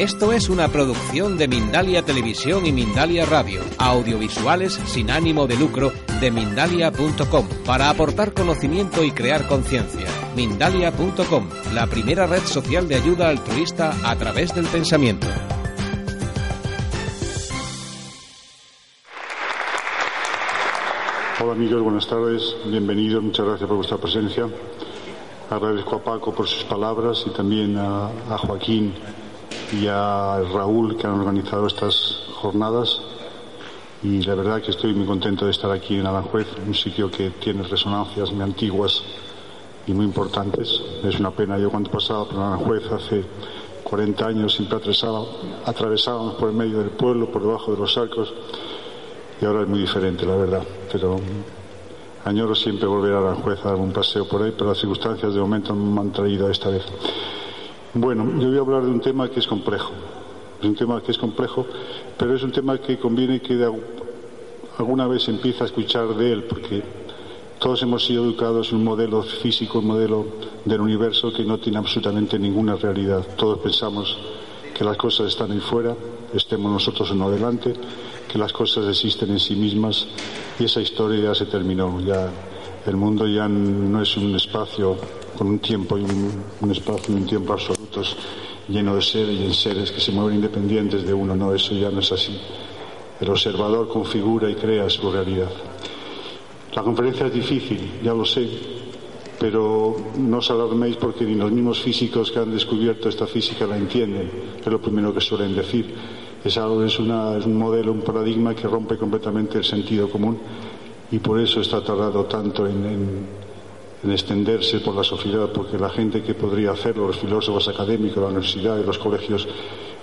Esto es una producción de Mindalia Televisión y Mindalia Radio, audiovisuales sin ánimo de lucro de mindalia.com, para aportar conocimiento y crear conciencia. Mindalia.com, la primera red social de ayuda altruista a través del pensamiento. Hola amigos, buenas tardes, bienvenidos, muchas gracias por vuestra presencia. Agradezco a Paco por sus palabras y también a, a Joaquín y a Raúl que han organizado estas jornadas y la verdad que estoy muy contento de estar aquí en Aranjuez, un sitio que tiene resonancias muy antiguas y muy importantes. Es una pena, yo cuando pasaba por Aranjuez hace 40 años siempre atravesaba, atravesábamos por el medio del pueblo, por debajo de los arcos y ahora es muy diferente, la verdad. Pero añoro siempre volver a Aranjuez a dar un paseo por ahí, pero las circunstancias de momento me han traído esta vez. Bueno, yo voy a hablar de un tema que es complejo. Es un tema que es complejo, pero es un tema que conviene que alguna vez empiece a escuchar de él, porque todos hemos sido educados en un modelo físico, un modelo del universo que no tiene absolutamente ninguna realidad. Todos pensamos que las cosas están ahí fuera, estemos nosotros en adelante, que las cosas existen en sí mismas y esa historia ya se terminó. Ya el mundo ya no es un espacio con un tiempo y un, espacio y un tiempo absolutos lleno de seres y en seres que se mueven independientes de uno. No, eso ya no es así. El observador configura y crea su realidad. La conferencia es difícil, ya lo sé, pero no os alarméis porque ni los mismos físicos que han descubierto esta física la entienden, es lo primero que suelen decir. Es algo, es un modelo, un paradigma que rompe completamente el sentido común y por eso está tardado tanto en, en, en, extenderse por la sociedad, porque la gente que podría hacerlo, los filósofos académicos, la universidad y los colegios,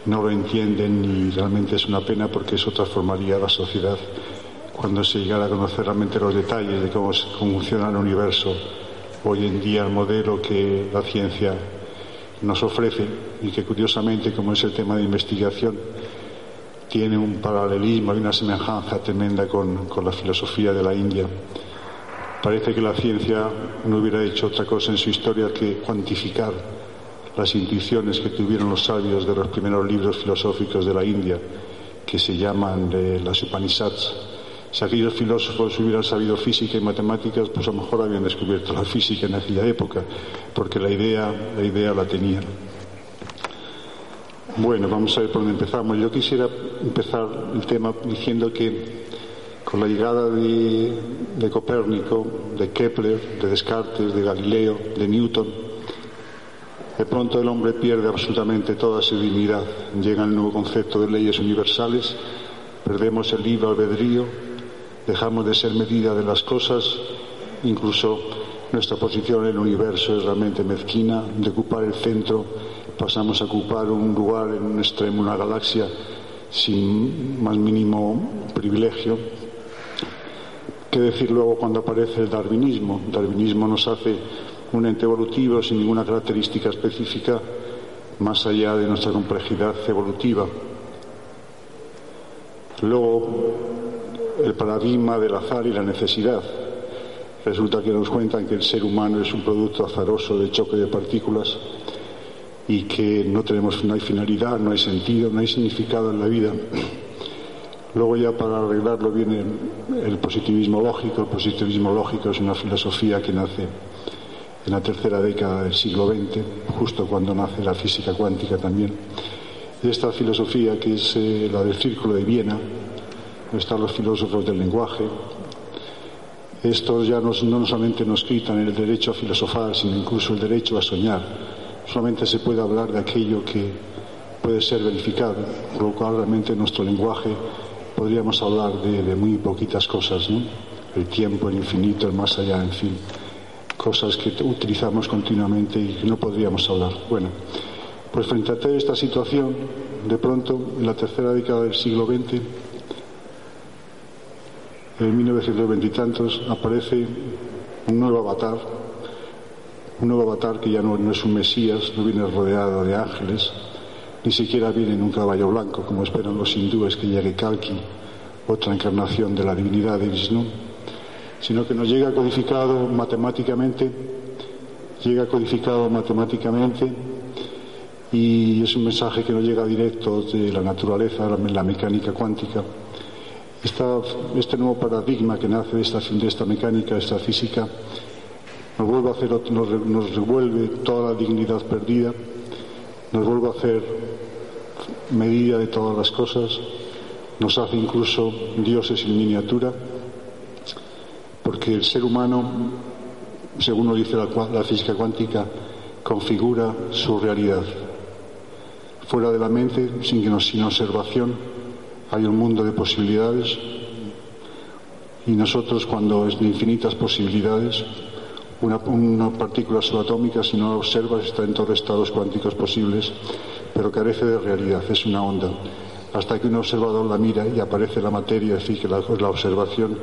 no lo entienden y realmente es una pena porque eso transformaría la sociedad cuando se llegara a conocer realmente los detalles de cómo, cómo funciona el universo. Hoy en día el modelo que la ciencia nos ofrece y que curiosamente, como es el tema de investigación, tiene un paralelismo y una semejanza tremenda con, con, la filosofía de la India. Parece que la ciencia no hubiera hecho otra cosa en su historia que cuantificar las intuiciones que tuvieron los sabios de los primeros libros filosóficos de la India, que se llaman las Upanishads. Si aquellos filósofos hubieran sabido física y matemáticas, pues a lo mejor habían descubierto la física en aquella época, porque la idea, la idea la tenían. Bueno, vamos a ver por dónde empezamos. Yo quisiera empezar el tema diciendo que con la llegada de, Copérnico, de Kepler, de Descartes, de Galileo, de Newton, de pronto el hombre pierde absolutamente toda su dignidad. Llega el nuevo concepto de leyes universales, perdemos el libre albedrío, dejamos de ser medida de las cosas, incluso nuestra posición en el universo es realmente mezquina, de ocupar el centro pasamos a ocupar un lugar en un extremo, una galaxia, sin más mínimo privilegio. ¿Qué decir luego cuando aparece el darwinismo? El darwinismo nos hace un ente evolutivo sin ninguna característica específica más allá de nuestra complejidad evolutiva. Luego, el paradigma del azar y la necesidad. Resulta que nos cuentan que el ser humano es un producto azaroso de choque de partículas y que no tenemos no hay finalidad, no hay sentido, no hay significado en la vida. Luego ya para arreglarlo viene el positivismo lógico. El positivismo lógico es una filosofía que nace en la tercera década del siglo XX, justo cuando nace la física cuántica también. Esta filosofía que es eh, la del Círculo de Viena, están los filósofos del lenguaje. Estos ya nos, no solamente nos quitan el derecho a filosofar, sino incluso el derecho a soñar solamente se puede hablar de aquello que puede ser verificado, por lo cual realmente en nuestro lenguaje podríamos hablar de, muy poquitas cosas, ¿no? El tiempo, el infinito, el más allá, en fin, cosas que utilizamos continuamente y que no podríamos hablar. Bueno, Pues frente a toda esta situación, de pronto, en la tercera década del siglo XX, en 1920 y tantos, aparece un nuevo avatar, un nuevo avatar que ya no, es un Mesías, no viene rodeado de ángeles, ni siquiera viene en un caballo blanco, como esperan los hindúes que llegue Kalki, otra encarnación de la divinidad de Vishnu, sino que nos llega codificado matemáticamente, llega codificado matemáticamente y es un mensaje que nos llega directo de la naturaleza, la, mecánica cuántica. este nuevo paradigma que nace de esta, de esta mecánica, de esta física, nos vuelve a hacer, nos, nos revuelve toda la dignidad perdida, nos vuelve a hacer medida de todas las cosas, nos hace incluso dioses en miniatura, porque el ser humano, según nos dice la física cuántica, configura su realidad. Fuera de la mente, sin, que sin observación, hay un mundo de posibilidades y nosotros cuando es de infinitas posibilidades, una, partícula subatómica si no la observas está en todos los estados cuánticos posibles, pero carece de realidad, es una onda. Hasta que un observador la mira y aparece la materia, decir, que la, observación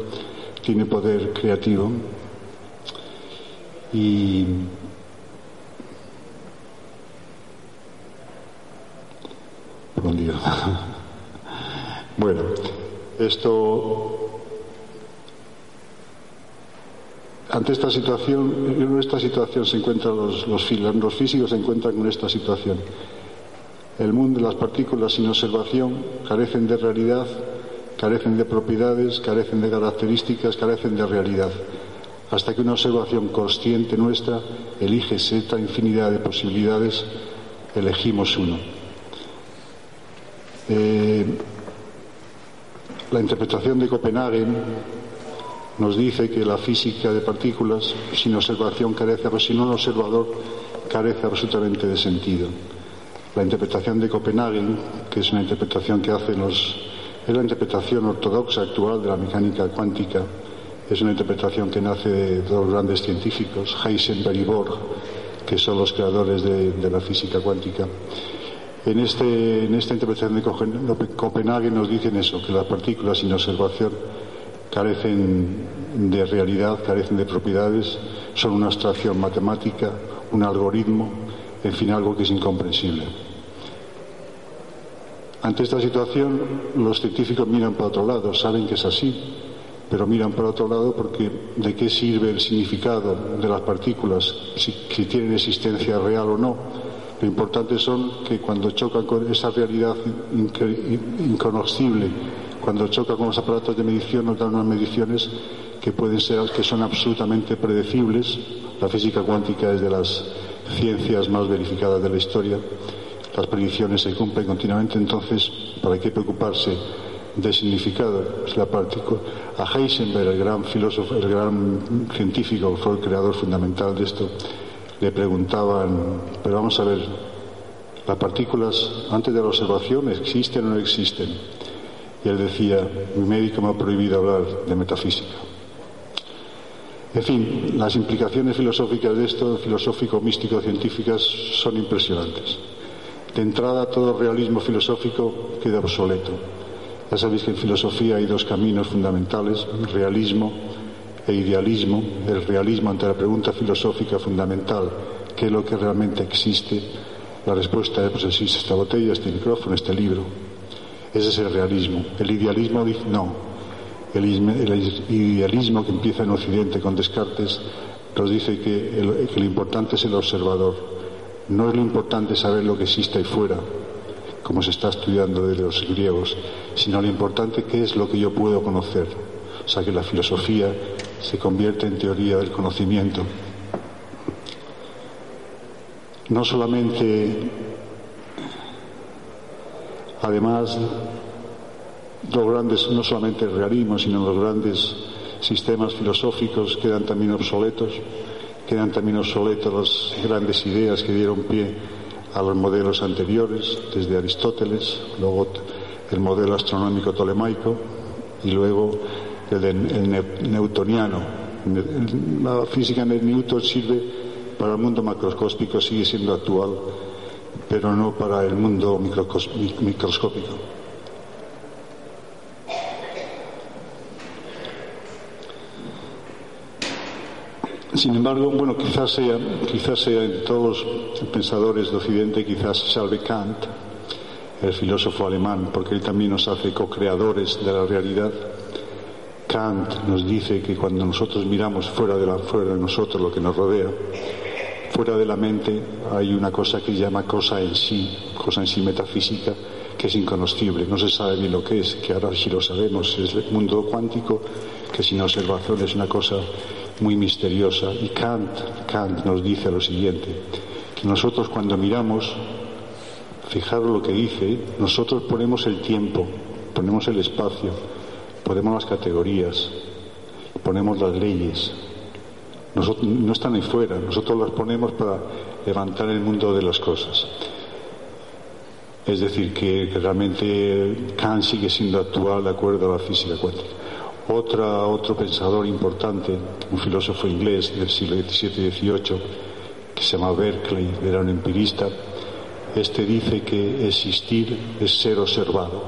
tiene poder creativo. Y Bueno, esto. Ante esta situación, en esta situación se encuentran los, los, los físicos se encuentran con esta situación. El mundo, las partículas sin observación carecen de realidad, carecen de propiedades, carecen de características, carecen de realidad. Hasta que una observación consciente nuestra elige esta infinidad de posibilidades, elegimos uno. Eh, la interpretación de Copenhague nos dice que la física de partículas sin observación carece, sin un observador, carece absolutamente de sentido. La interpretación de Copenhague, que es una interpretación que hacen los. es la interpretación ortodoxa actual de la mecánica cuántica, es una interpretación que nace de dos grandes científicos, Heisenberg y Bohr, que son los creadores de la física cuántica. En, este, en esta interpretación de Copenhague nos dicen eso, que las partículas sin observación carecen de realidad, carecen de propiedades, son una abstracción matemática, un algoritmo, en fin, algo que es incomprensible. Ante esta situación, los científicos miran para otro lado, saben que es así, pero miran para otro lado porque de qué sirve el significado de las partículas, si, si tienen existencia real o no, lo importante son que cuando chocan con esa realidad inconocible, cuando chocan con los aparatos de medición, nos dan unas mediciones que pueden ser, que son absolutamente predecibles. La física cuántica es de las ciencias más verificadas de la historia. Las predicciones se cumplen continuamente, entonces, ¿para qué preocuparse del significado? La a Heisenberg, el gran filósofo, el gran científico, fue el creador fundamental de esto le preguntaban, pero vamos a ver, las partículas antes de la observación existen o no existen. Y él decía, mi médico me ha prohibido hablar de metafísica. En fin, las implicaciones filosóficas de esto, filosófico, místico, científicas, son impresionantes. De entrada, todo realismo filosófico queda obsoleto. Ya sabéis que en filosofía hay dos caminos fundamentales, realismo e idealismo, el realismo ante la pregunta filosófica fundamental, ¿qué es lo que realmente existe? La respuesta es, pues existe esta botella, este micrófono, este libro. Ese es el realismo. El idealismo dice, no. El, idealismo que empieza en Occidente con Descartes nos dice que, que lo importante es el observador. No es lo importante saber lo que existe ahí fuera, como se está estudiando de los griegos, sino lo importante que es lo que yo puedo conocer. O sea que la filosofía se convierte en teoría del conocimiento. No solamente, además, los grandes, no solamente el realismo, sino los grandes sistemas filosóficos quedan también obsoletos, quedan también obsoletos las grandes ideas que dieron pie a los modelos anteriores, desde Aristóteles, luego el modelo astronómico tolemaico y luego el, newtoniano. La física de Newton sirve para el mundo macroscópico, sigue siendo actual, pero no para el mundo microscópico. Sin embargo, bueno, quizás sea, quizás sea en todos los pensadores de Occidente, quizás salve Kant, el filósofo alemán, porque él también nos hace co-creadores de la realidad. Kant nos dice que cuando nosotros miramos fuera de, la, fuera de nosotros lo que nos rodea, fuera de la mente hay una cosa que llama cosa en sí, cosa en sí metafísica, que es inconocible, no se sabe bien lo que es, que ahora sí lo sabemos, es el mundo cuántico, que sin observación es una cosa muy misteriosa. Y Kant, Kant nos dice lo siguiente, que nosotros cuando miramos Fijaros lo que dice, nosotros ponemos el tiempo, ponemos el espacio, ponemos las categorías, ponemos las leyes. no están ahí fuera, nosotros las ponemos para levantar el mundo de las cosas. Es decir, que, realmente Kant sigue siendo actual de acuerdo a la física cuántica. Otra, otro pensador importante, un filósofo inglés del siglo XVII y XVIII, que se llama Berkeley, era un empirista, este dice que existir es ser observado.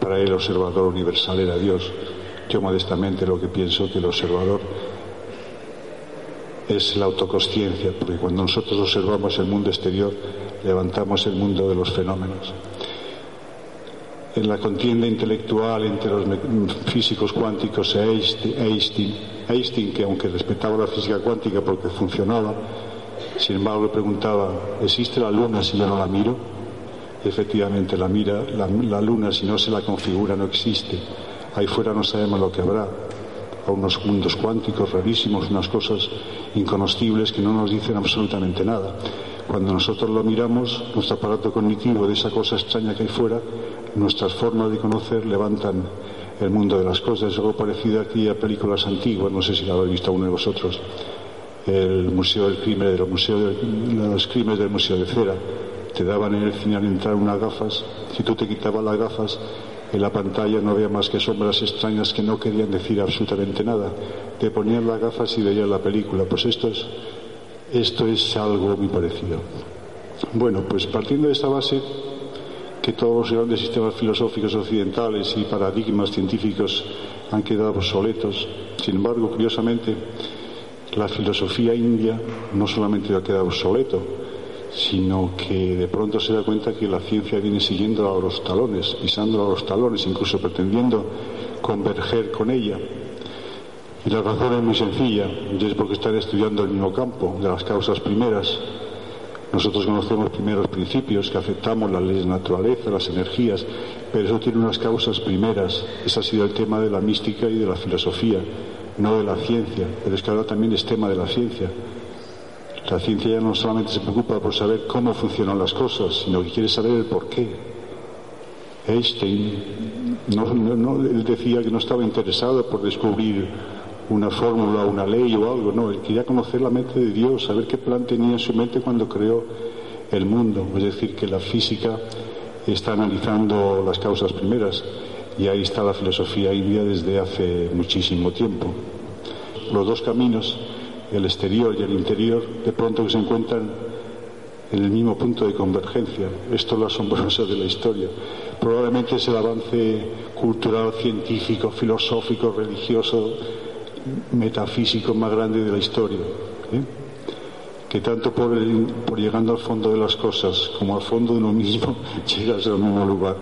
Para él el observador universal era Dios. Yo modestamente lo que pienso que el observador es la autoconsciencia, porque cuando nosotros observamos el mundo exterior, levantamos el mundo de los fenómenos. En la contienda intelectual entre los físicos cuánticos e Einstein, Einstein, que aunque respetaba la física cuántica porque funcionaba, sin embargo, le preguntaba, ¿existe la luna si yo no la miro? efectivamente, la, mira, la, luna, si no se la configura, no existe. Ahí fuera no sabemos lo que habrá. A unos mundos cuánticos rarísimos, unas cosas inconocibles que no nos dicen absolutamente nada. Cuando nosotros lo miramos, nuestro aparato cognitivo de esa cosa extraña que hay fuera, nuestras formas de conocer levantan el mundo de las cosas. Es algo parecido a películas antiguas, no sé si la habéis visto uno de vosotros el Museo del Crimen, del museo los crímenes del Museo de Cera. Te daban en el cine al entrar unas gafas. Si tú te quitabas las gafas, en la pantalla no había más que sombras extrañas que no querían decir absolutamente nada. Te ponían las gafas y veías la película. Pues esto es, esto es algo muy parecido. Bueno, pues partiendo de esta base, que todos los grandes sistemas filosóficos occidentales y paradigmas científicos han quedado obsoletos, sin embargo, curiosamente, la filosofía india no solamente ha quedado obsoleto, sino que de pronto se da cuenta que la ciencia viene siguiendo a los talones, pisando a los talones, incluso pretendiendo converger con ella. Y la razón es muy sencilla, y es porque están estudiando el mismo campo de las causas primeras. Nosotros conocemos primeros principios que aceptamos las leyes de naturaleza, las energías, pero eso tiene unas causas primeras. Ese ha sido el tema de la mística y de la filosofía no de la ciencia, pero es que ahora también es tema de la ciencia. La ciencia ya no solamente se preocupa por saber cómo funcionan las cosas, sino que quiere saber el por qué. Einstein no, él decía que no estaba interesado por descubrir una fórmula, una ley o algo, no, él quería conocer la mente de Dios, saber qué plan tenía en su mente cuando creó el mundo. Es decir, que la física está analizando las causas primeras y ahí está la filosofía india desde hace muchísimo tiempo. Los dos caminos, el exterior y el interior, de pronto se encuentran en el mismo punto de convergencia. Esto es lo asombroso de la historia. Probablemente es el avance cultural, científico, filosófico, religioso, metafísico más grande de la historia. ¿eh? Que tanto por, llegando al fondo de las cosas como al fondo de uno mismo llegas al mismo lugar.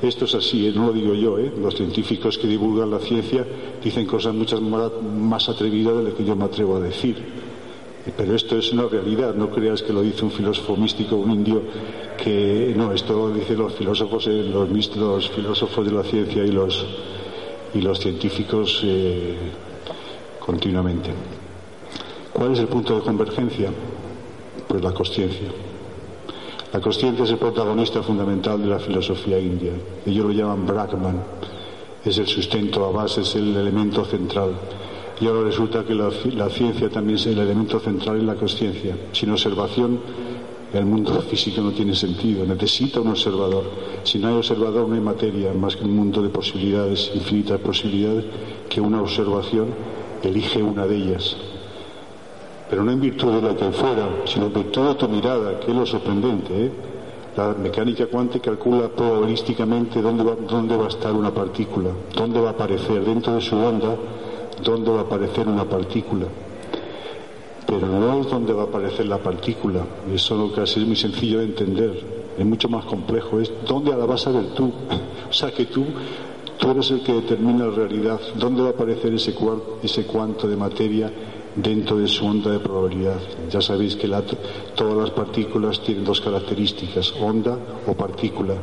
Esto es así, ¿eh? no lo digo yo, ¿eh? los científicos que divulgan la ciencia dicen cosas muchas más atrevidas de lo que yo me atrevo a decir. Pero esto es una realidad, no creas que lo dice un filósofo místico, un indio, que no, esto lo dicen los filósofos, eh, los, filósofos de la ciencia y los, y los científicos continuamente. ¿Cuál es el punto de convergencia? Pues la conciencia. La consciencia es el protagonista fundamental de la filosofía india. Ellos lo llaman Brahman. Es el sustento, la base, es el elemento central. Y ahora resulta que la, ciencia también es el elemento central en la conciencia. Sin observación, el mundo físico no tiene sentido. Necesita un observador. Si no hay observador, no hay materia, más que un mundo de posibilidades, infinitas posibilidades, que una observación elige una de ellas pero no en virtud de lo que fuera, sino en virtud tu mirada, que es lo sorprendente. ¿eh? La mecánica cuántica calcula probabilísticamente dónde va, dónde va a estar una partícula, dónde va a aparecer dentro de su onda, dónde va a aparecer una partícula. Pero no es dónde va a aparecer la partícula, eso lo que es muy sencillo de entender, es mucho más complejo, es dónde la vas a tú. O sea que tú, tú eres el que determina la realidad, dónde va a aparecer ese, ese cuanto de materia dentro de su onda de probabilidad. Ya sabéis que todas las partículas tienen dos características, onda o partícula.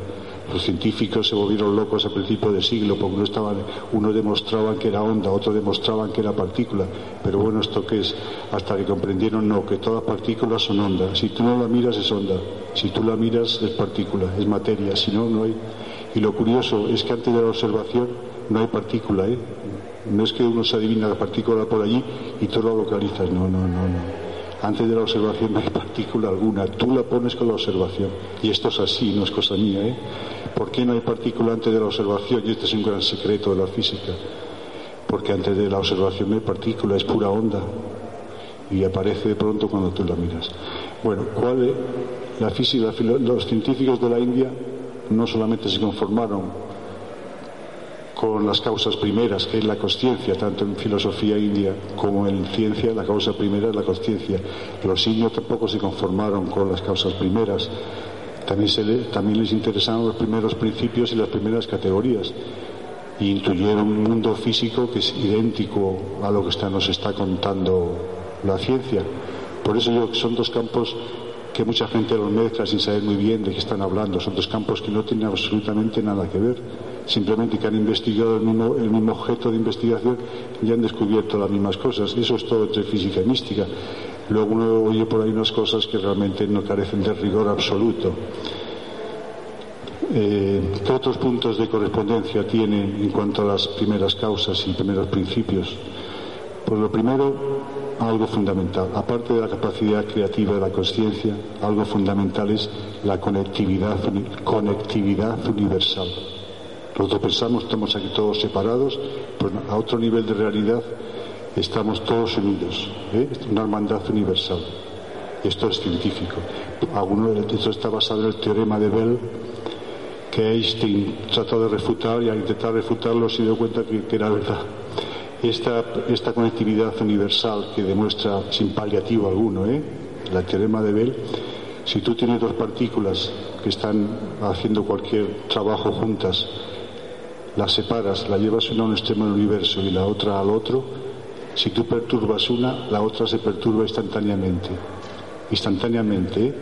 Los científicos se volvieron locos a principios de siglo porque uno estaban, unos demostraban que era onda, otros demostraban que era partícula. Pero bueno, ¿esto qué es? Hasta que comprendieron no, que todas partículas son onda. Si tú no la miras es onda, si tú la miras es partícula, es materia, si no, no hay. Y lo curioso es que antes de la observación no hay partícula, ¿eh? No es que uno se adivina la partícula por allí y tú la localizas. No, no, no, no. Antes de la observación no hay partícula alguna. Tú la pones con la observación. Y esto es así, no es cosa mía. ¿eh? ¿Por qué no hay partícula antes de la observación? Y este es un gran secreto de la física. Porque antes de la observación no hay partícula, es pura onda. Y aparece de pronto cuando tú la miras. Bueno, ¿cuál es? La física, los científicos de la India no solamente se conformaron con las causas primeras, que es la conciencia, tanto en filosofía india como en ciencia, la causa primera es la conciencia. Los indios tampoco se conformaron con las causas primeras. También, les interesaron los primeros principios y las primeras categorías. Y intuyeron un mundo físico que es idéntico a lo que está, nos está contando la ciencia. Por eso yo son dos campos que mucha gente los mezcla sin saber muy bien de qué están hablando. Son dos campos que no tienen absolutamente nada que ver. Simplemente que han investigado el mismo, objeto de investigación y han descubierto las mismas cosas. Eso es todo entre física y mística. Luego uno oye por ahí unas cosas que realmente no carecen de rigor absoluto. Eh, ¿Qué otros puntos de correspondencia tiene en cuanto a las primeras causas y primeros principios? Pues lo primero, algo fundamental. Aparte de la capacidad creativa de la conciencia, algo fundamental es la conectividad, conectividad universal. Nosotros pensamos, estamos aquí todos separados, pero a otro nivel de realidad estamos todos unidos. ¿eh? Una hermandad universal. Esto es científico. Alguno de esto está basado en el teorema de Bell, que Einstein trató de refutar y al intentar refutarlo se dio cuenta que era verdad esta, conectividad universal que demuestra sin paliativo alguno, ¿eh? el teorema de Bell, si tú tienes dos partículas que están haciendo cualquier trabajo juntas, las separas, la llevas una a un extremo del universo y la otra al otro, si tú perturbas una, la otra se perturba instantáneamente. Instantáneamente, ¿eh?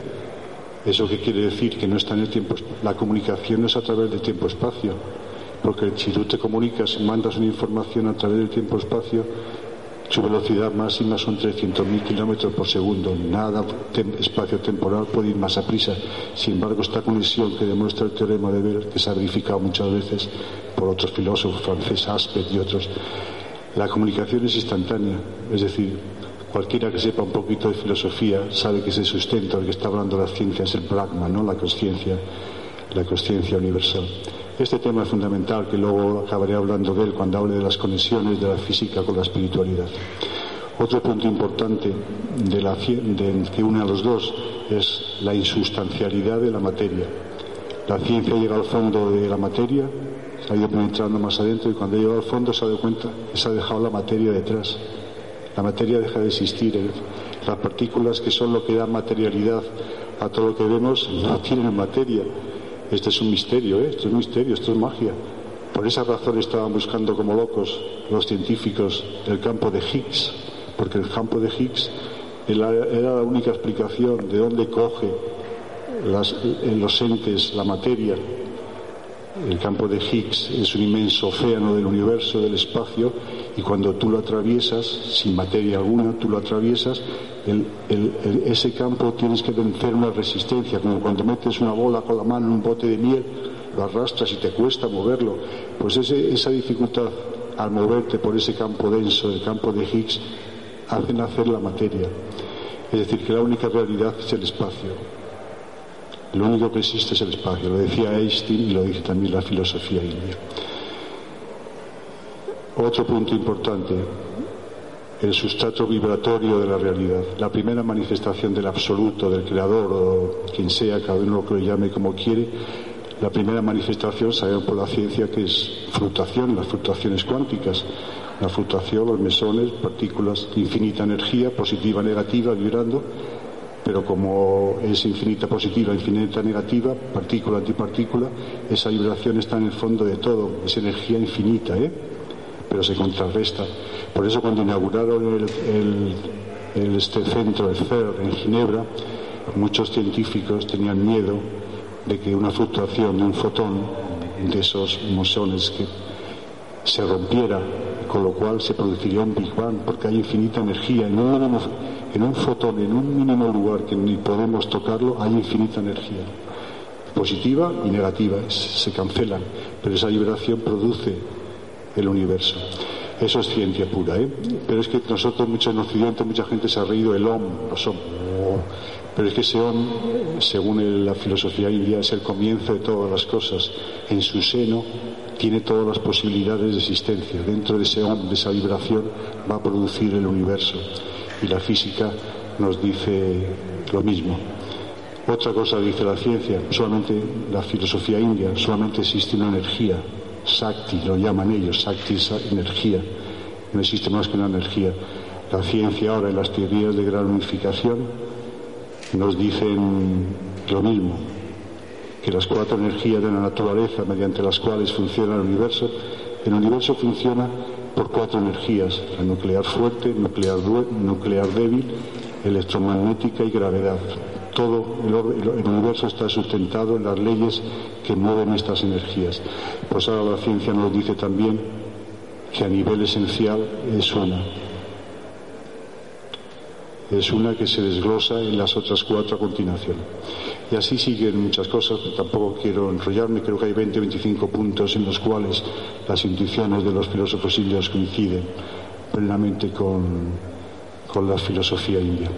¿Eso qué quiere decir? Que no está en el tiempo. La comunicación es a través del tiempo-espacio porque si tú te comunicas y mandas una información a través del tiempo-espacio, su velocidad máxima son 300.000 kilómetros por segundo. Nada espacio temporal puede ir más a prisa. Sin embargo, esta conexión que demuestra el teorema de Bell, que se ha verificado muchas veces por otros filósofos franceses, Aspect y otros, la comunicación es instantánea. Es decir, cualquiera que sepa un poquito de filosofía sabe que ese sustento al que está hablando la ciencia es el pragma, no la conciencia, la conciencia universal. Este tema es fundamental, que luego acabaré hablando de él cuando hable de las conexiones de la física con la espiritualidad. Otro punto importante de la, que une a los dos es la insustancialidad de la materia. La ciencia llega al fondo de la materia, ha ido penetrando más adentro y cuando llega al fondo se ha dado cuenta que se ha dejado la materia detrás. La materia deja de existir. Las partículas que son lo que da materialidad a todo lo que vemos no tienen materia este es un misterio, ¿eh? esto es un misterio, esto es magia. Por esa razón estaban buscando como locos los científicos el campo de Higgs, porque el campo de Higgs era la única explicación de dónde coge en los entes la materia. El campo de Higgs es un inmenso océano del universo, del espacio, y cuando tú lo atraviesas, sin materia alguna, tú lo atraviesas, ese campo tienes que vencer una resistencia, como cuando metes una bola con la mano en un bote de miel, lo arrastras y te cuesta moverlo. Pues esa dificultad al moverte por ese campo denso, el campo de Higgs, hace nacer la materia. Es decir, que la única realidad es el espacio. Lo único que existe es el espacio. Lo decía Einstein y lo dice también la filosofía india. Otro punto importante, el sustrato vibratorio de la realidad, la primera manifestación del absoluto, del creador o quien sea, cada uno lo llame como quiere, la primera manifestación sabemos por la ciencia que es fluctuación, las fluctuaciones cuánticas, la fluctuación, los mesones, partículas infinita energía, positiva, negativa, vibrando, pero como es infinita positiva, infinita negativa, partícula, antipartícula, esa vibración está en el fondo de todo, es energía infinita, ¿eh? pero se contrarresta. Por eso cuando inauguraron el, este centro, el CER, en Ginebra, muchos científicos tenían miedo de que una fluctuación de un fotón de esos mosones que se rompiera, con lo cual se produciría un Big Bang, porque hay infinita energía. En un, en un fotón, en un mínimo lugar que ni podemos tocarlo, hay infinita energía. Positiva y negativa, se cancelan, pero esa vibración produce el universo. Eso es ciencia pura, ¿eh? Pero es que nosotros, muchos en Occidente, mucha gente se ha reído el OM, los OM. Pero es que ese OM, según la filosofía india, es el comienzo de todas las cosas. En su seno tiene todas las posibilidades de existencia. Dentro de ese OM, de esa vibración, va a producir el universo. Y la física nos dice lo mismo. Otra cosa dice la ciencia, solamente la filosofía india, solamente existe una energía, Sakti, lo llaman ellos, Sakti es energía, no existe más que una energía. La ciencia ahora en las teorías de gran unificación nos dicen lo mismo, que las cuatro energías de la naturaleza mediante las cuales funciona el universo, el universo funciona por cuatro energías, la nuclear fuerte, nuclear, nuclear débil, electromagnética y gravedad todo el, universo está sustentado en las leyes que mueven estas energías. Pues ahora la ciencia nos dice también que a nivel esencial es una. Es una que se desglosa en las otras cuatro a continuación. Y así siguen muchas cosas, tampoco quiero enrollarme, creo que hay 20 25 puntos en los cuales las intuiciones de los filósofos indios coinciden plenamente con, con la filosofía india.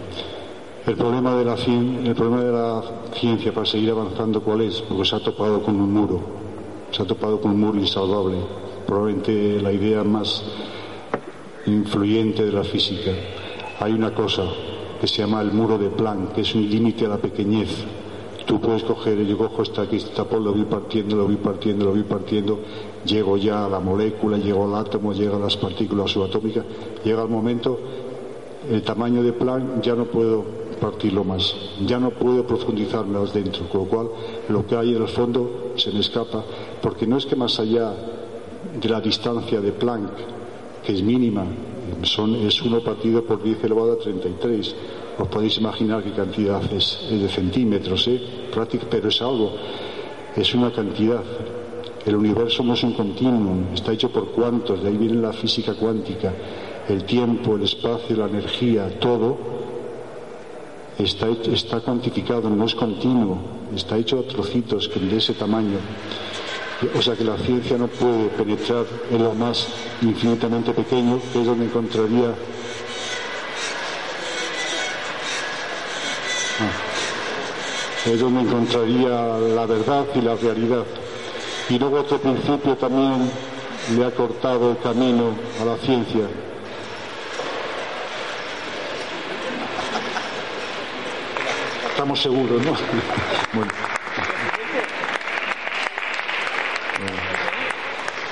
El problema, de la, el problema de la ciencia para seguir avanzando, ¿cuál es? Porque se ha topado con un muro, se ha topado con un muro insalvable, probablemente la idea más influyente de la física. Hay una cosa que se llama el muro de Planck, que es un límite a la pequeñez. Tú puedes coger, yo cojo esta aquí, este tapón, lo voy partiendo, lo voy partiendo, lo voy partiendo, llego ya a la molécula, llego al átomo, llego a las partículas subatómicas, llega el momento, el tamaño de Planck ya no puedo partirlo más. Ya no puedo profundizar más dentro, con lo cual lo que hay en el fondo se me escapa, porque no es que más allá de la distancia de Planck, que es mínima, son, es uno partido por 10 elevado a 33. Os podéis imaginar qué cantidad es, de centímetros, ¿eh? pero es algo, es una cantidad. El universo no es un continuum, está hecho por cuantos, de ahí viene la física cuántica. El tiempo, el espacio, la energía, todo está, está cuantificado, no es continuo, está hecho a trocitos de ese tamaño. O sea que la ciencia no puede penetrar en lo más infinitamente pequeño, que es donde encontraría es donde encontraría la verdad y la realidad. Y luego otro principio también le ha cortado el camino a la ciencia, estamos seguros, ¿no?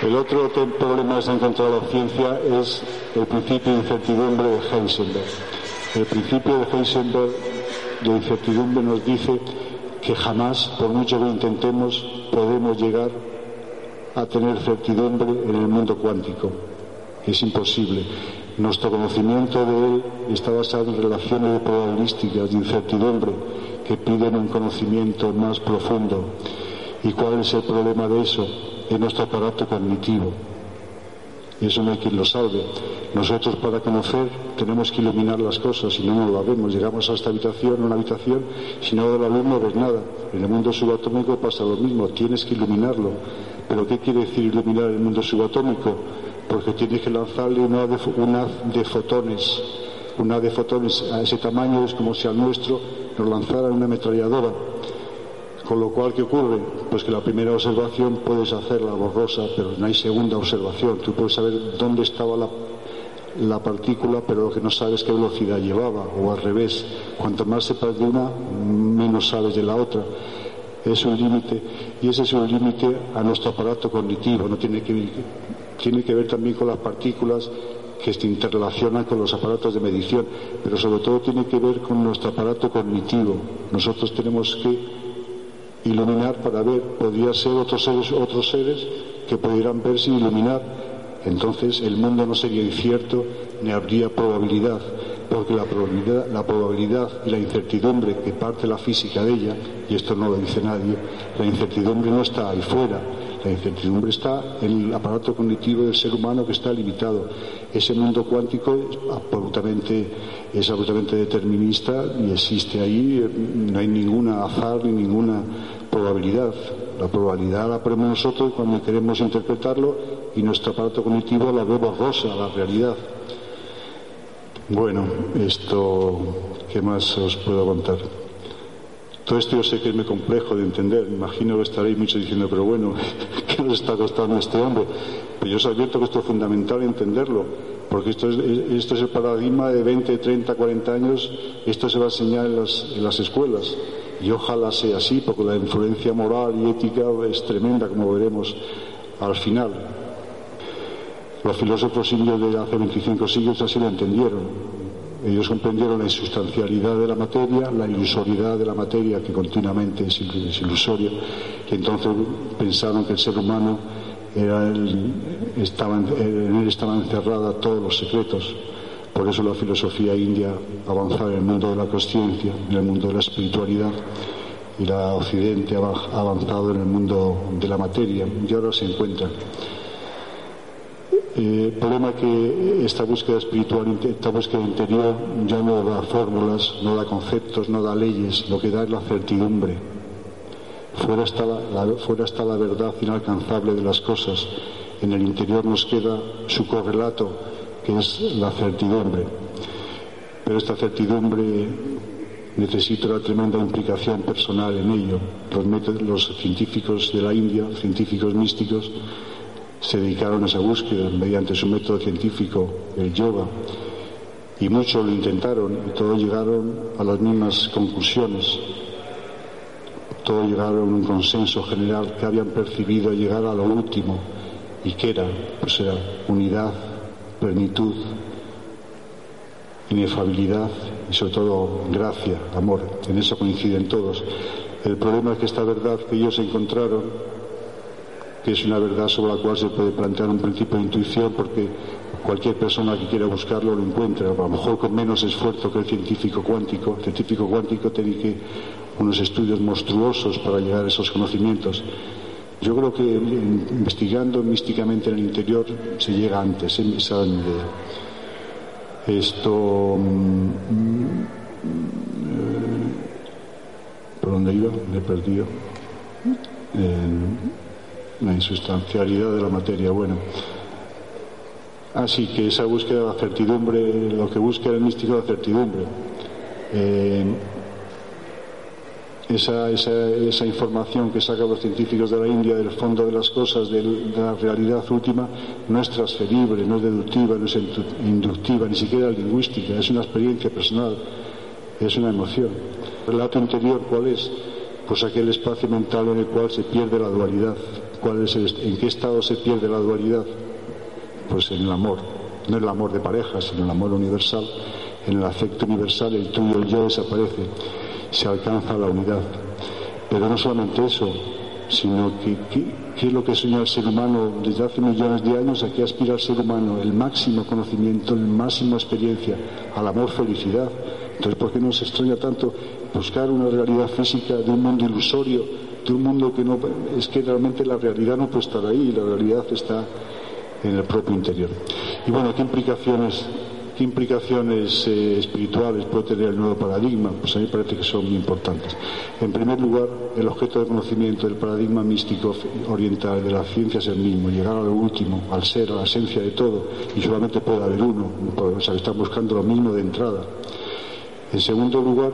El otro problema que se ha encontrado la ciencia es el principio de incertidumbre de Heisenberg. El principio de Heisenberg de incertidumbre nos dice que jamás, por mucho que intentemos, podemos llegar a tener certidumbre en el mundo cuántico. Es imposible. Nuestro conocimiento de él está basado en relaciones probabilísticas de incertidumbre que piden un conocimiento más profundo. ¿Y cuál es el problema de eso? Es nuestro aparato cognitivo. Y eso no hay quien lo salve. Nosotros para conocer tenemos que iluminar las cosas, si no, no lo vemos. Llegamos a esta habitación, una habitación, si no da la luz no ves nada. En el mundo subatómico pasa lo mismo, tienes que iluminarlo. ¿Pero qué quiere decir iluminar el mundo subatómico? porque tiene que lanzarle una de, de fotones, una de fotones a ese tamaño, es como si al nuestro nos lanzara una ametralladora. Con lo cual, ¿qué ocurre? Pues que la primera observación puedes hacerla borrosa, pero no hay segunda observación. Tú puedes saber dónde estaba la, la partícula, pero lo que no sabes qué velocidad llevaba, o al revés. Cuanto más sepas de una, menos sabes de la otra. Es un límite, y ese es un límite a nuestro aparato cognitivo, no tiene que, tiene que ver también con las partículas que se interrelacionan con los aparatos de medición, pero sobre todo tiene que ver con nuestro aparato cognitivo. Nosotros tenemos que iluminar para ver, podría ser otros seres, otros seres que pudieran ver sin iluminar. Entonces el mundo no sería incierto ni habría probabilidad, porque la probabilidad, la probabilidad y la incertidumbre que parte la física de ella, y esto no lo dice nadie, la incertidumbre no está ahí fuera, la incertidumbre está en el aparato cognitivo del ser humano que está limitado. Ese mundo cuántico es absolutamente, es absolutamente determinista y existe ahí, no hay ninguna azar ni ninguna probabilidad. La probabilidad la ponemos nosotros cuando queremos interpretarlo y nuestro aparato cognitivo la ve borrosa, la realidad. Bueno, esto, ¿qué más os puedo contar? Todo esto yo sé que es muy complejo de entender. Imagino que estaréis muchos diciendo, pero bueno, ¿qué nos está costando este hombre? Pero yo os advierto que esto es fundamental entenderlo, porque esto es, esto es el paradigma de 20, 30, 40 años, esto se va a enseñar en las, en las escuelas. Y ojalá sea así, porque la influencia moral y ética es tremenda, como veremos al final. Los filósofos indios de hace 25 siglos así lo entendieron. Ellos comprendieron la insustancialidad de la materia, la ilusoriedad de la materia, que continuamente es ilusoria, y entonces pensaron que el ser humano era el, estaba, en él estaban encerrados todos los secretos. Por eso la filosofía india avanzaba en el mundo de la conciencia, en el mundo de la espiritualidad, y la occidente ha avanzado en el mundo de la materia, y ahora se encuentran. Eh, el problema que esta búsqueda espiritual, esta búsqueda interior ya no da fórmulas, no da conceptos, no da leyes, lo que da es la certidumbre. Fuera está la, fuera está la verdad inalcanzable de las cosas, en el interior nos queda su correlato, que es la certidumbre. Pero esta certidumbre necesita una tremenda implicación personal en ello. Los, los científicos de la India, científicos místicos, se dedicaron a esa búsqueda mediante su método científico, el yoga, y muchos lo intentaron y todos llegaron a las mismas conclusiones. Todos llegaron a un consenso general que habían percibido llegar a lo último y que era, pues era unidad, plenitud, inefabilidad y sobre todo gracia, amor. En eso coinciden todos. El problema es que esta verdad que ellos encontraron que es una verdad sobre la cual se puede plantear un principio de intuición porque cualquier persona que quiera buscarlo lo encuentra, a lo mejor con menos esfuerzo que el científico cuántico. El científico cuántico tiene que unos estudios monstruosos para llegar a esos conocimientos. Yo creo que investigando místicamente en el interior se llega antes, esa es mi idea. Esto. Mm, eh, ¿Por dónde iba? Me he perdido. Eh, la insustancialidad de la materia. Bueno, así que esa búsqueda de la certidumbre, lo que busca el místico es la certidumbre. Eh, esa, esa, información que sacan los científicos de la India del fondo de las cosas, de, la realidad última, no es transferible, no es deductiva, no es inductiva, ni siquiera lingüística, es una experiencia personal, es una emoción. ¿El relato interior cuál es? Pues aquel espacio mental en el cual se pierde la dualidad, ¿En qué estado se pierde la dualidad? Pues en el amor, no en el amor de pareja, sino el amor universal, en el afecto universal, el tuyo y el yo desaparece, se alcanza la unidad. Pero no solamente eso, sino que ¿qué es lo que sueña el ser humano desde hace millones de años? ¿A qué aspira el ser humano? El máximo conocimiento, la máxima experiencia, al amor, felicidad. Entonces, ¿por qué nos extraña tanto buscar una realidad física de un mundo ilusorio de un mundo que no es que realmente la realidad no puede estar ahí, la realidad está en el propio interior. Y bueno, ¿qué implicaciones, qué implicaciones eh, espirituales puede tener el nuevo paradigma? Pues a mí parece que son muy importantes. En primer lugar, el objeto de conocimiento del paradigma místico oriental de la ciencia es el mismo, llegar a lo último, al ser, a la esencia de todo, y solamente puede haber uno, o sea, están buscando lo mismo de entrada. En segundo lugar,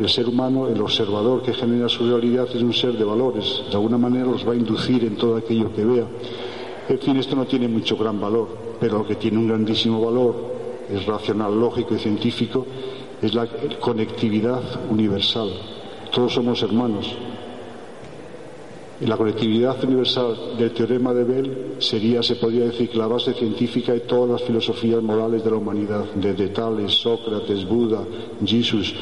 el ser humano, el observador que genera su realidad, es un ser de valores. De alguna manera los va a inducir en todo aquello que vea. En fin, esto no tiene mucho gran valor, pero lo que tiene un grandísimo valor es racional, lógico y científico, es la conectividad universal. Todos somos hermanos. Y la conectividad universal del teorema de Bell sería, se podría decir, la base científica de todas las filosofías morales de la humanidad, desde Tales, Sócrates, Buda, Jesús.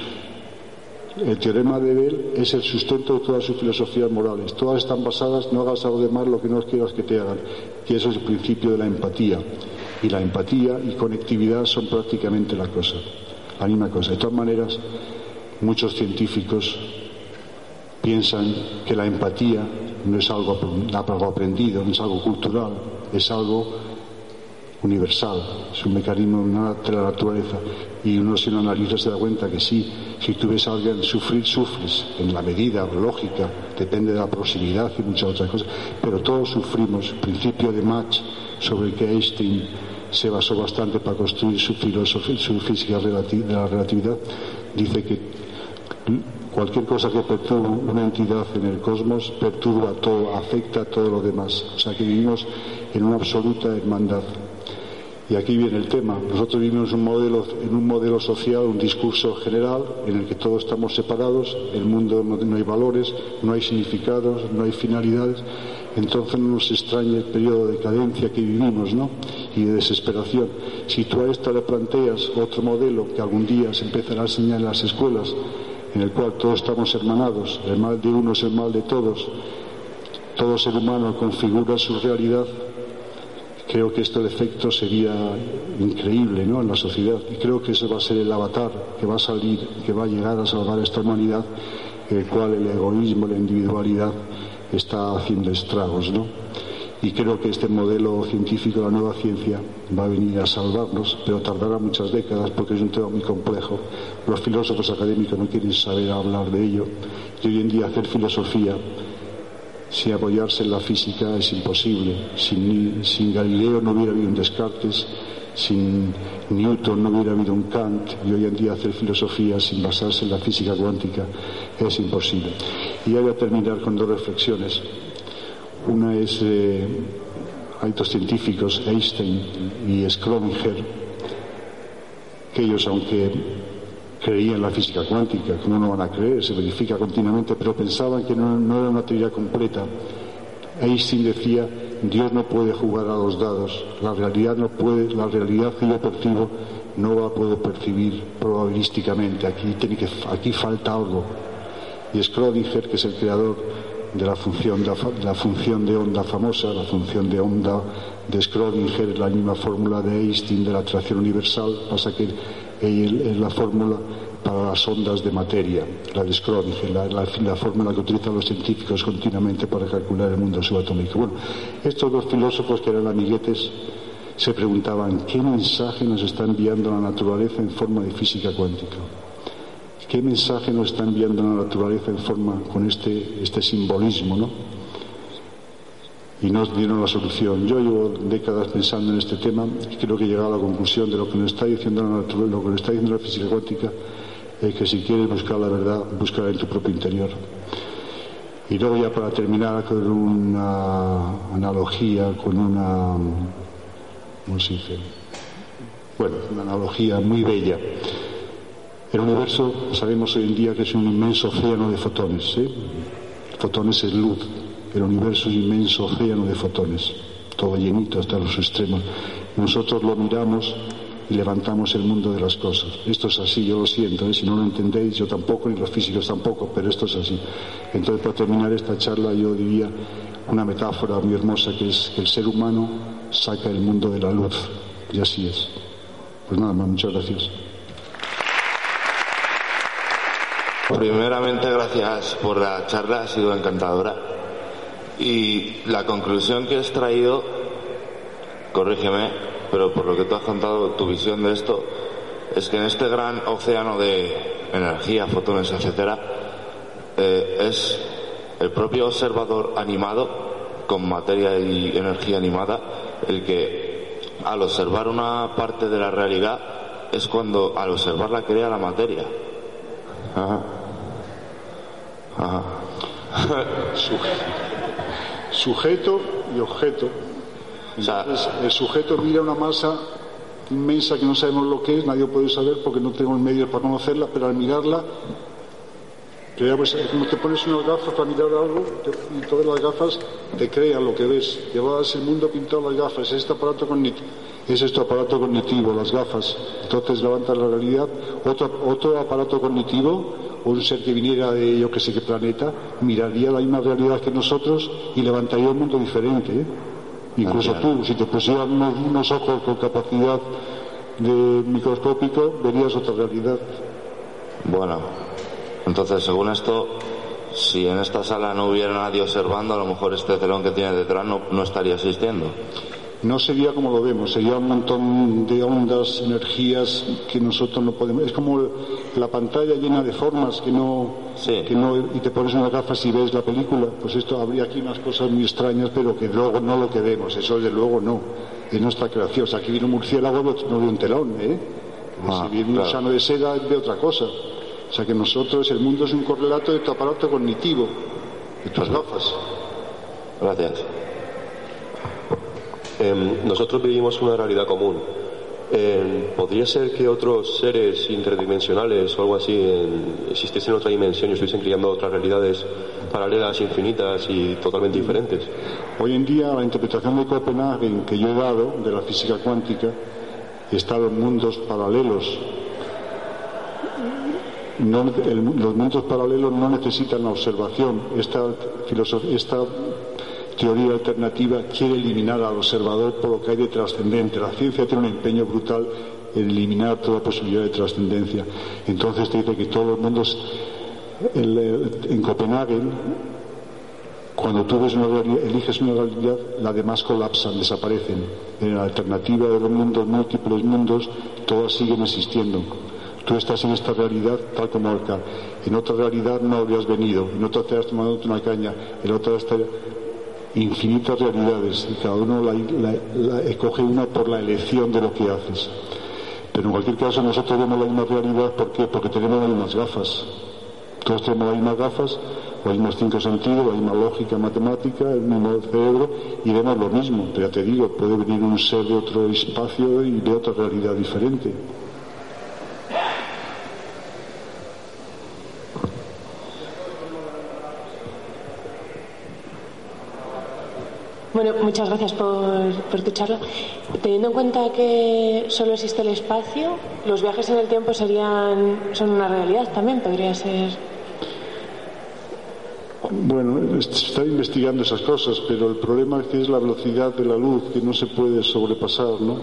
El teorema de Bell es el sustento de todas sus filosofías morales. Todas están basadas, no hagas a los demás lo que no quieras que te hagan. Y eso es el principio de la empatía. Y la empatía y conectividad son prácticamente la cosa, la misma cosa. De todas maneras, muchos científicos piensan que la empatía no es algo, aprendido, no es algo cultural, es algo universal, es un mecanismo de la naturaleza. Y uno si lo analiza se da cuenta que sí, si tú ves a alguien sufrir, sufres, en la medida lógica, depende de la proximidad y muchas otras cosas, pero todos sufrimos. Principio de Mach, sobre el que Einstein se basó bastante para construir su filosofía, su física de la relatividad, dice que Cualquier cosa que perturbe una entidad en el cosmos perturba todo, afecta a todo lo demás. O sea que vivimos en una absoluta hermandad. Y aquí viene el tema. Nosotros vivimos un modelo, en un modelo social, un discurso general en el que todos estamos separados, el mundo no, no hay valores, no hay significados, no hay finalidades. Entonces no nos extraña el periodo de cadencia que vivimos, ¿no? Y de desesperación. Si tú a esto le planteas otro modelo que algún día se empezará a enseñar en las escuelas, en el cual todos estamos hermanados, el mal de uno es el mal de todos, todo ser humano configura su realidad, creo que este efecto sería increíble ¿no? en la sociedad y creo que ese va a ser el avatar que va a salir, que va a llegar a salvar esta humanidad, el cual el egoísmo, la individualidad está haciendo estragos. ¿no? Y creo que este modelo científico, la nueva ciencia, va a venir a salvarnos, pero tardará muchas décadas porque es un tema muy complejo. Los filósofos académicos no quieren saber hablar de ello. Y hoy en día hacer filosofía sin apoyarse en la física es imposible. Sin, sin Galileo no hubiera habido un Descartes, sin Newton no hubiera habido un Kant y hoy en día hacer filosofía sin basarse en la física cuántica es imposible. Y voy a terminar con dos reflexiones. Una es, eh, hay dos científicos, Einstein y Schrödinger, que ellos, aunque creían en la física cuántica, como no van a creer, se verifica continuamente, pero pensaban que no, no era una teoría completa. Einstein decía, Dios no puede jugar a los dados, la realidad no puede, la realidad que yo percibo no la puedo percibir probabilísticamente, aquí, tiene que, aquí falta algo. Y Schrödinger, que es el creador de la función de, la función de onda famosa, la función de onda de Schrödinger la misma fórmula de Einstein de la atracción universal, pasa que es la fórmula para las ondas de materia, la de Schrödinger, la, fórmula que utilizan los científicos continuamente para calcular el mundo subatómico. Bueno, estos dos filósofos que eran amiguetes se preguntaban qué mensaje nos está enviando la naturaleza en forma de física cuántica. ¿Qué mensaje nos está enviando la naturaleza en forma con este, este simbolismo, no? Y nos dieron la solución. Yo llevo décadas pensando en este tema y creo que he llegado a la conclusión de lo que nos está diciendo la naturaleza, lo que nos está diciendo la física cuántica, es que si quieres buscar la verdad, búscala en tu propio interior. Y luego ya para terminar con una analogía, con una, ¿cómo se dice? Bueno, una analogía muy bella. El universo sabemos hoy en día que es un inmenso océano de fotones. Fotones es luz. El universo es un inmenso océano de fotones, todo llenito hasta los extremos. Nosotros lo miramos y levantamos el mundo de las cosas. Esto es así, yo lo siento, ¿eh? si no lo entendéis, yo tampoco, ni los físicos tampoco, pero esto es así. Entonces, para terminar esta charla, yo diría una metáfora muy hermosa que es que el ser humano saca el mundo de la luz, y así es. Pues nada más, muchas gracias. Primeramente, gracias por la charla, ha sido encantadora. Y la conclusión que has traído, corrígeme, pero por lo que tú has contado, tu visión de esto, es que en este gran océano de energía, fotones, etcétera, eh, es el propio observador animado, con materia y energía animada, el que al observar una parte de la realidad es cuando al observarla crea la materia. Ajá. Sujeto y objeto. el sujeto mira una masa inmensa que no sabemos lo que es, nadie puede saber porque no tengo medios para conocerla, pero al mirarla, pues, como te pones unas gafas para mirar algo y todas las gafas te crean lo que ves. Llevas el mundo pintado las gafas, es este aparato cognitivo, es este aparato cognitivo, las gafas. Entonces levantas la realidad. Otro, otro aparato cognitivo, un ser que viniera de yo que sé qué planeta, miraría la misma realidad que nosotros y levantaría un mundo diferente. ¿eh? Incluso tú, si te pusieran unos, ojos con capacidad de microscópico, verías otra realidad. Bueno, entonces según esto, si en esta sala no hubiera nadie observando, a lo mejor este telón que tiene detrás no, no estaría asistiendo no sería como lo vemos, sería un montón de ondas, energías que nosotros no podemos. Es como la pantalla llena de formas que no, que no y te pones unas gafas y ves la película. Pues esto habría aquí unas cosas muy extrañas, pero que luego no lo que vemos. Eso de luego no. Es nuestra creación. O sea, aquí viene un murciélago, no de un telón, ¿eh? Ah, si viene un sano de seda, es de otra cosa. O sea que nosotros, el mundo es un correlato de tu aparato cognitivo, de tus gafas. Gracias. Em, nosotros vivimos una realidad común. Em, ¿Podría ser que otros seres interdimensionales o algo así existiesen en otra dimensión y estuviesen creando otras realidades paralelas, infinitas y totalmente diferentes? Hoy en día la interpretación de Copenhague que yo he dado de la física cuántica está en mundos paralelos. los mundos paralelos no necesitan la observación. Esta, esta teoría alternativa quiere eliminar al observador por lo que hay de trascendente. La ciencia tiene un empeño brutal en eliminar toda posibilidad de trascendencia. Entonces te dice que todos los mundos en Copenhague, cuando tú ves una eliges una realidad, las demás colapsan, desaparecen. En la alternativa de los mundos, múltiples mundos, todas siguen existiendo. Tú estás en esta realidad tal como acá. En otra realidad no habrías venido. En otra te has tomado una caña. En otra estaría infinitas realidades y cada uno la, escoge una por la elección de lo que haces. Pero en cualquier caso nosotros vemos la misma realidad ¿por porque tenemos las mismas gafas. Todos tenemos las mismas gafas, los mismos cinco sentidos, la misma lógica matemática, el mismo cerebro y vemos lo mismo. Pero ya te digo, puede venir un ser de otro espacio y de otra realidad diferente. Bueno, muchas gracias por, tu charla. Teniendo en cuenta que solo existe el espacio, los viajes en el tiempo serían son una realidad también, podría ser. Bueno, está investigando esas cosas, pero el problema es que es la velocidad de la luz que no se puede sobrepasar, ¿no?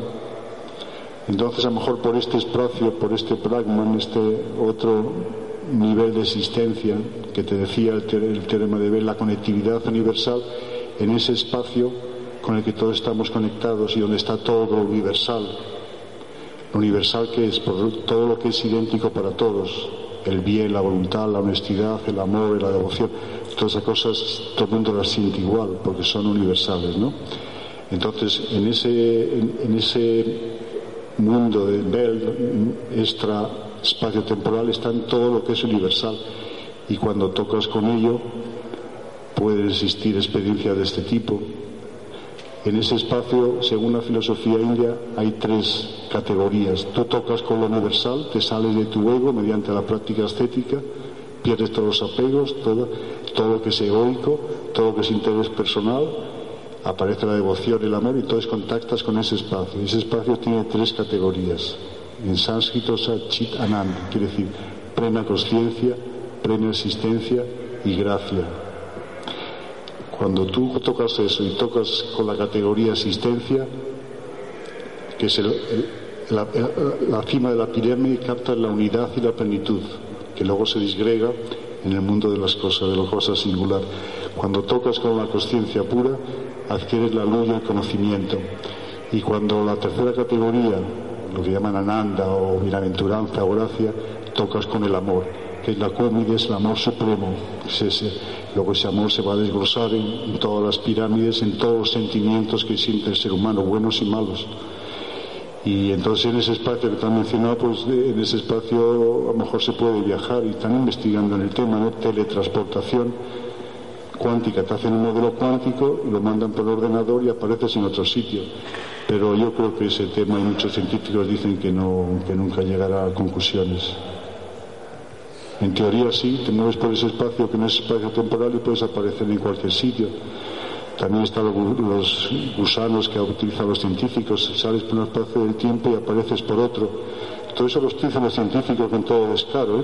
Entonces, a lo mejor por este espacio, por este en este otro nivel de existencia que te decía el, teorema de ver, la conectividad universal, en ese espacio con el que todos estamos conectados y donde está todo lo universal. Lo universal que es todo lo que es idéntico para todos, el bien, la voluntad, la honestidad, el amor, la devoción, todas esas cosas todo el mundo las siente igual porque son universales, ¿no? Entonces, en ese, en, ese mundo de Bell, extra espacio temporal, está todo lo que es universal. Y cuando tocas con ello, pueden existir experiencias de este tipo. En ese espacio, según la filosofía india, hay tres categorías. Tú tocas con lo universal, te sales de tu ego mediante la práctica estética, pierdes todos los apegos, todo, todo lo que es egoico, todo lo que es interés personal, aparece la devoción, el amor y entonces contactas con ese espacio. Ese espacio tiene tres categorías. En sánscrito, Chit Anand, quiere decir plena conciencia, plena existencia y gracia. Cuando tú tocas eso y tocas con la categoría asistencia, que es la, cima de la pirámide, captas la unidad y la plenitud, que luego se disgrega en el mundo de las cosas, de las cosas singular. Cuando tocas con la conciencia pura, adquieres la luz y el conocimiento. Y cuando la tercera categoría, lo que llaman ananda o bienaventuranza o gracia, tocas con el amor que es la cúmide, es el amor supremo. Luego ese amor se va a desglosar en, todas las pirámides, en todos los sentimientos que siente el ser humano, buenos y malos. Y entonces en ese espacio que te han mencionado, pues en ese espacio a lo mejor se puede viajar y están investigando en el tema, ¿no? Teletransportación cuántica, te hacen un modelo cuántico y lo mandan por el ordenador y apareces en otro sitio. pero yo creo que ese tema y muchos científicos dicen que, no, que nunca llegará a conclusiones. En teoría sí, te mueves por ese espacio que no es espacio temporal y puedes aparecer en cualquier sitio. También están los gusanos que utilizan los científicos, sales por un espacio del tiempo y apareces por otro. Todo eso lo utilizan los científicos con todo descaro. ¿eh?